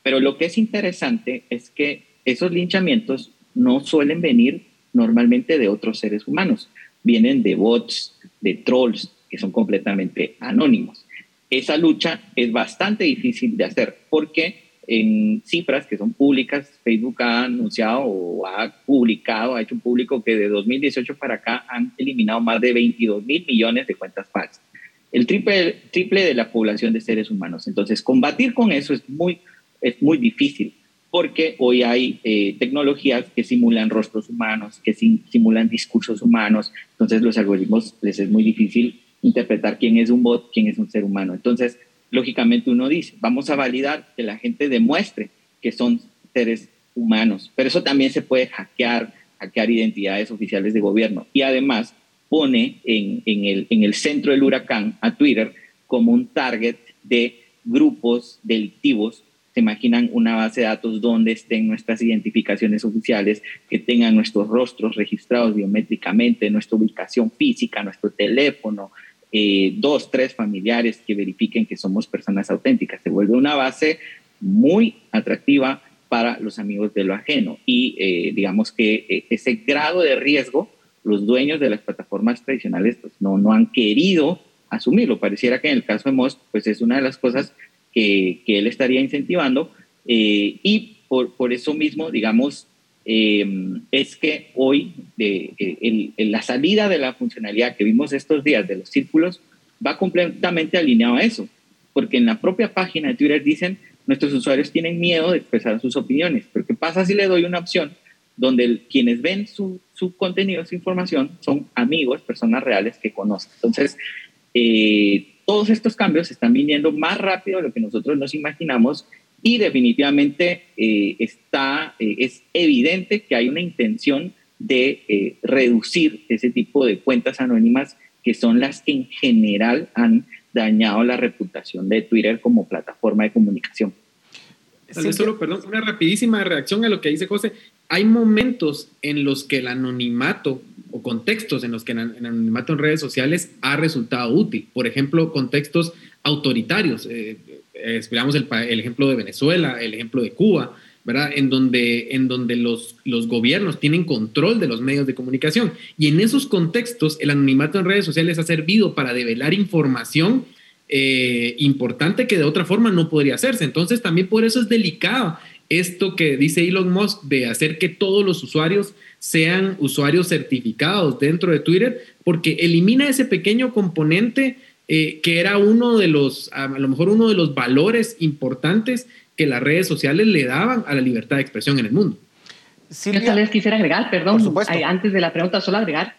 Pero lo que es interesante es que esos linchamientos no suelen venir normalmente de otros seres humanos, vienen de bots, de trolls, que son completamente anónimos. Esa lucha es bastante difícil de hacer porque en cifras que son públicas, Facebook ha anunciado o ha publicado, ha hecho un público que de 2018 para acá han eliminado más de 22 mil millones de cuentas falsas. El triple, triple de la población de seres humanos. Entonces, combatir con eso es muy, es muy difícil porque hoy hay eh, tecnologías que simulan rostros humanos, que simulan discursos humanos, entonces los algoritmos les es muy difícil interpretar quién es un bot, quién es un ser humano. Entonces, lógicamente uno dice, vamos a validar que la gente demuestre que son seres humanos, pero eso también se puede hackear, hackear identidades oficiales de gobierno. Y además pone en, el, en el centro del huracán a Twitter como un target de grupos delictivos. Se imaginan una base de datos donde estén nuestras identificaciones oficiales, que tengan nuestros rostros registrados biométricamente, nuestra ubicación física, nuestro teléfono, eh, dos, tres familiares que verifiquen que somos personas auténticas. Se vuelve una base muy atractiva para los amigos de lo ajeno. Y eh, digamos que eh, ese grado de riesgo, los dueños de las plataformas tradicionales pues, no, no han querido asumirlo. Pareciera que en el caso de Musk, pues es una de las cosas que, que él estaría incentivando. y por, por, eso mismo, digamos, es que hoy de, la salida de la funcionalidad que vimos estos días de los círculos va completamente alineado a eso, porque en la propia página de Twitter dicen nuestros usuarios tienen miedo de expresar sus opiniones, pero ¿qué pasa si le doy una opción donde quienes ven su, su, contenido, su información, son amigos, personas reales que conocen? Entonces, eh, todos estos cambios están viniendo más rápido de lo que nosotros nos imaginamos y definitivamente eh, está, eh, es evidente que hay una intención de eh, reducir ese tipo de cuentas anónimas que son las que en general han dañado la reputación de Twitter como plataforma de comunicación. perdón, una rapidísima reacción a lo que dice José. Hay momentos en los que el anonimato o contextos en los que el anonimato en redes sociales ha resultado útil. Por ejemplo, contextos autoritarios. Eh, esperamos el, el, ejemplo de Venezuela, el ejemplo de Cuba, ¿verdad? En donde, en donde los, los gobiernos tienen control de los medios de comunicación. Y en esos contextos, el anonimato en redes sociales ha servido para develar información eh, importante que de otra forma no podría hacerse. Entonces, también por eso es delicado esto que dice Elon Musk de hacer que todos los usuarios sean usuarios certificados dentro de Twitter, porque elimina ese pequeño componente eh, que era uno de los, a lo mejor uno de los valores importantes que las redes sociales le daban a la libertad de expresión en el mundo. Silvia, Yo tal vez quisiera agregar, perdón, antes de la pregunta, solo agregar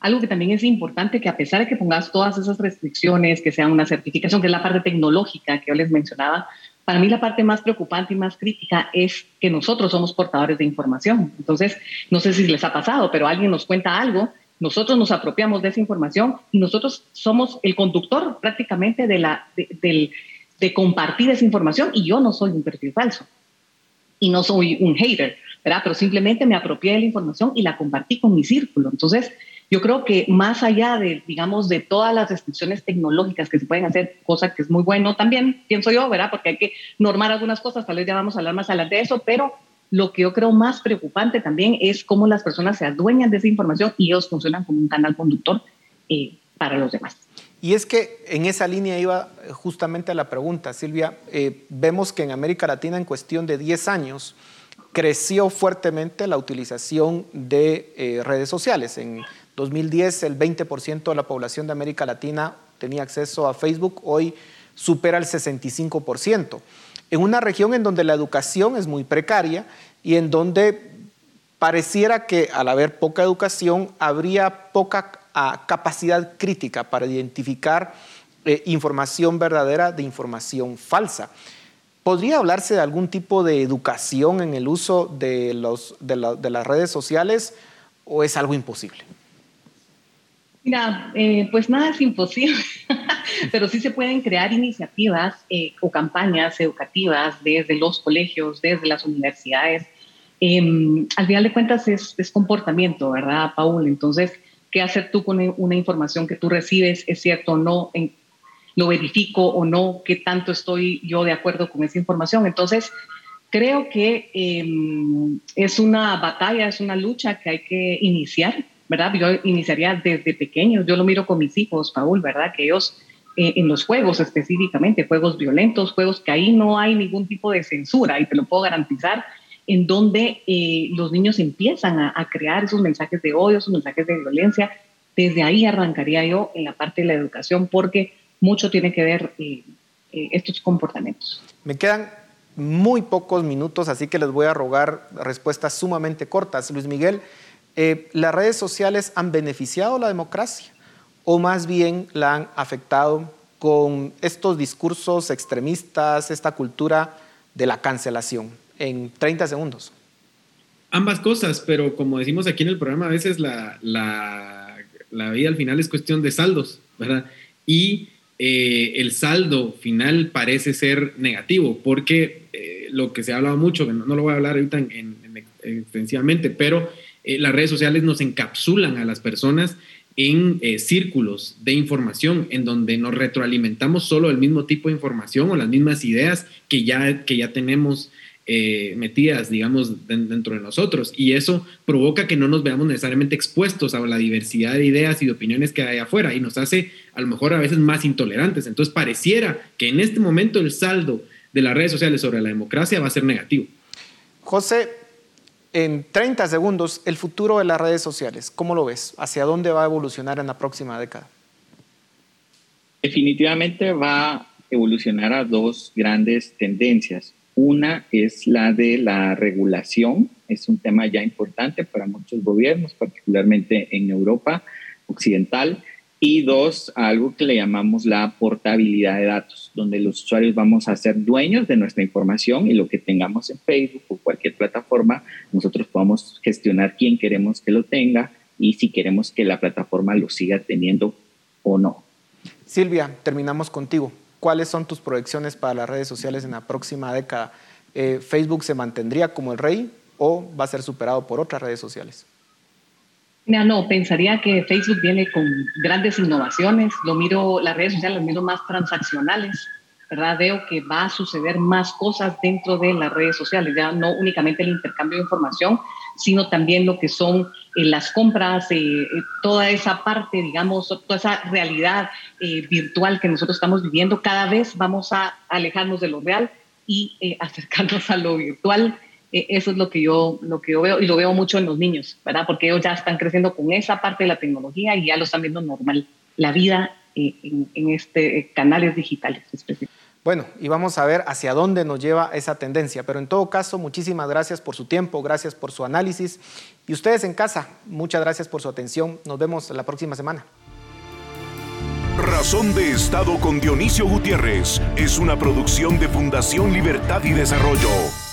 algo que también es importante, que a pesar de que pongas todas esas restricciones, que sean una certificación, que es la parte tecnológica que yo les mencionaba, para mí la parte más preocupante y más crítica es que nosotros somos portadores de información. Entonces, no sé si les ha pasado, pero alguien nos cuenta algo nosotros nos apropiamos de esa información y nosotros somos el conductor prácticamente de, la, de, compartir esa información y yo no soy un perfil falso y no soy un hater, ¿verdad? Pero simplemente me apropié de la información y la compartí con mi círculo. Entonces, yo creo que más allá de, digamos, de todas las restricciones tecnológicas que se pueden hacer, cosa que es muy bueno también, pienso yo, ¿verdad? Porque hay que normar algunas cosas, tal vez ya vamos a hablar más adelante de eso, pero lo que yo creo más preocupante también es cómo las personas se adueñan de esa información y ellos funcionan como un canal conductor eh, para los demás. Y es que en esa línea iba justamente la pregunta, Silvia. Eh, vemos que en América Latina en cuestión de 10 años creció fuertemente la utilización de eh, redes sociales. En 2010 el 20% de la población de América Latina tenía acceso a Facebook, hoy supera el 65% en una región en donde la educación es muy precaria y en donde pareciera que al haber poca educación habría poca ah, capacidad crítica para identificar eh, información verdadera de información falsa. ¿Podría hablarse de algún tipo de educación en el uso de, los, de las redes sociales o es algo imposible? Mira, eh, pues nada es imposible, pero sí se pueden crear iniciativas eh, o campañas educativas desde los colegios, desde las universidades, Em, al final de cuentas es, comportamiento, ¿verdad, Paul? Entonces, ¿qué hacer tú con una información que tú recibes? ¿Es cierto o no? ¿Lo verifico o no? ¿Qué tanto estoy yo de acuerdo con esa información? Entonces, creo que em, es una batalla, es una lucha que hay que iniciar, ¿verdad? Yo iniciaría desde pequeños, yo lo miro con mis hijos, Paul, ¿verdad? Que ellos eh, en los juegos específicamente, juegos violentos, juegos que ahí no hay ningún tipo de censura y te lo puedo garantizar, en donde eh, los niños empiezan a, crear esos mensajes de odio, esos mensajes de violencia. Desde ahí arrancaría yo en la parte de la educación porque mucho tiene que ver eh, estos comportamientos. Me quedan muy pocos minutos, así que les voy a rogar respuestas sumamente cortas. Luis Miguel, ¿las redes sociales han beneficiado la democracia? o más bien la han afectado con estos discursos extremistas, esta cultura de la cancelación? En 30 segundos. Ambas cosas, pero como decimos aquí en el programa, a veces la, vida al final es cuestión de saldos, ¿verdad? Y eh, el saldo final parece ser negativo, porque eh, lo que se ha hablado mucho, que no, lo voy a hablar ahorita extensivamente, pero eh, las redes sociales nos encapsulan a las personas en eh, círculos de información en donde nos retroalimentamos solo el mismo tipo de información o las mismas ideas que ya, que ya tenemos eh, metidas, digamos, dentro de nosotros. Y eso provoca que no nos veamos necesariamente expuestos a la diversidad de ideas y de opiniones que hay afuera y nos hace a lo mejor a veces más intolerantes. Entonces pareciera que en este momento el saldo de las redes sociales sobre la democracia va a ser negativo. José, en 30 segundos, el futuro de las redes sociales, ¿cómo lo ves? ¿Hacia dónde va a evolucionar en la próxima década? Definitivamente va a evolucionar a dos grandes tendencias. Una es la de la regulación, es un tema ya importante para muchos gobiernos, particularmente en Europa occidental, y dos, algo que le llamamos la portabilidad de datos, donde los usuarios vamos a ser dueños de nuestra información y lo que tengamos en Facebook o cualquier plataforma, nosotros podamos gestionar quién queremos que lo tenga y si queremos que la plataforma lo siga teniendo o no. Silvia, terminamos contigo. ¿Cuáles son tus proyecciones para las redes sociales en la próxima década? Eh, ¿Facebook se mantendría como el rey o va a ser superado por otras redes sociales? No, pensaría que Facebook viene con grandes innovaciones. Lo miro, las redes sociales las miro más transaccionales, ¿verdad? Veo que va a suceder más cosas dentro de las redes sociales, ya no únicamente el intercambio de información, sino también lo que son eh, las compras, eh, eh, toda esa parte, digamos, toda esa realidad virtual que nosotros estamos viviendo. Cada vez vamos a alejarnos de lo real y acercarnos a lo virtual. E, eso es lo que yo lo que yo veo y lo veo mucho en los niños, ¿verdad? Porque ellos ya están creciendo con esa parte de la tecnología y ya lo están viendo normal, la vida eh, en, en, este eh, canales digitales Bueno, y vamos a ver hacia dónde nos lleva esa tendencia. Pero en todo caso, muchísimas gracias por su tiempo, gracias por su análisis. Y ustedes en casa, muchas gracias por su atención. Nos vemos la próxima semana. Razón de Estado con Dionisio Gutiérrez es una producción de Fundación Libertad y Desarrollo.